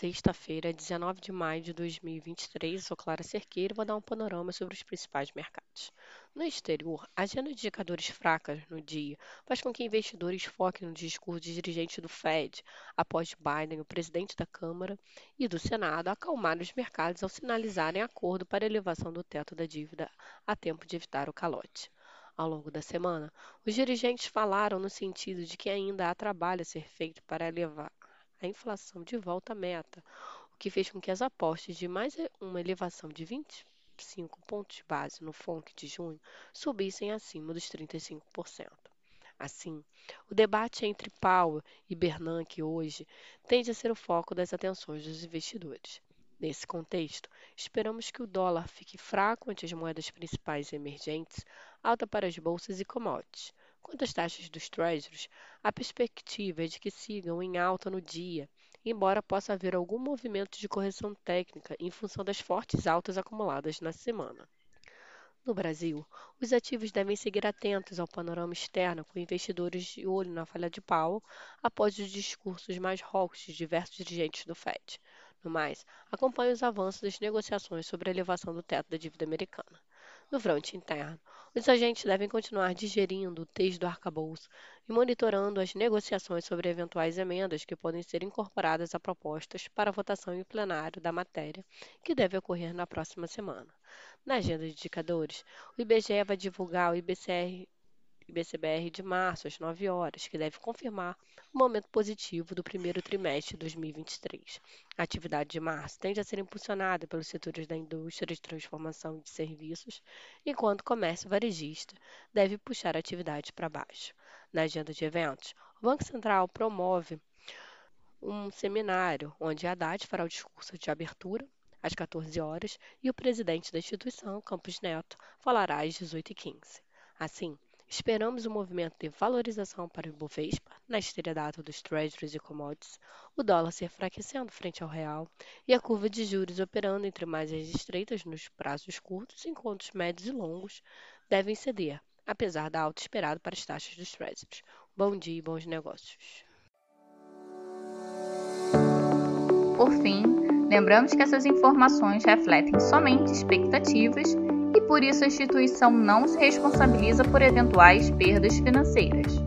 sexta-feira, 19 de maio de 2023. sou Clara Cerqueira e vou dar um panorama sobre os principais mercados. No exterior, a agenda de indicadores fracas no dia faz com que investidores foquem no discurso de dirigente do Fed, após Biden, o presidente da Câmara e do Senado, acalmar os mercados ao sinalizarem acordo para elevação do teto da dívida a tempo de evitar o calote. Ao longo da semana, os dirigentes falaram no sentido de que ainda há trabalho a ser feito para elevar a inflação de volta à meta, o que fez com que as apostas de mais uma elevação de 25 pontos base no FONC de junho subissem acima dos 35%. Assim, o debate entre Powell e Bernanke hoje tende a ser o foco das atenções dos investidores. Nesse contexto, esperamos que o dólar fique fraco ante as moedas principais emergentes, alta para as bolsas e commodities, Quanto às taxas dos Treasuries, a perspectiva é de que sigam em alta no dia, embora possa haver algum movimento de correção técnica em função das fortes altas acumuladas na semana. No Brasil, os ativos devem seguir atentos ao panorama externo, com investidores de olho na falha de pau após os discursos mais hawks de diversos dirigentes do FED. No mais, acompanhe os avanços das negociações sobre a elevação do teto da dívida americana. No fronte interno, os agentes devem continuar digerindo o texto do arcabouço e monitorando as negociações sobre eventuais emendas que podem ser incorporadas a propostas para votação em plenário da matéria, que deve ocorrer na próxima semana. Na agenda de indicadores, o IBGE vai divulgar o IBCR IBCBR de março, às 9 horas, que deve confirmar o momento positivo do primeiro trimestre de 2023. A atividade de março tende a ser impulsionada pelos setores da indústria de transformação de serviços, enquanto o comércio varejista deve puxar a atividade para baixo. Na agenda de eventos, o Banco Central promove um seminário onde a Haddad fará o discurso de abertura às 14 horas e o presidente da instituição, Campos Neto, falará às 18h15. Assim, Esperamos um movimento de valorização para o Ibovespa na esteira data dos Treasuries e commodities, o dólar se enfraquecendo frente ao real e a curva de juros operando entre margens estreitas nos prazos curtos, enquanto os médios e longos devem ceder, apesar da alta esperada para as taxas dos Treasuries. Bom dia e bons negócios. Por fim, lembramos que essas informações refletem somente expectativas por isso a instituição não se responsabiliza por eventuais perdas financeiras.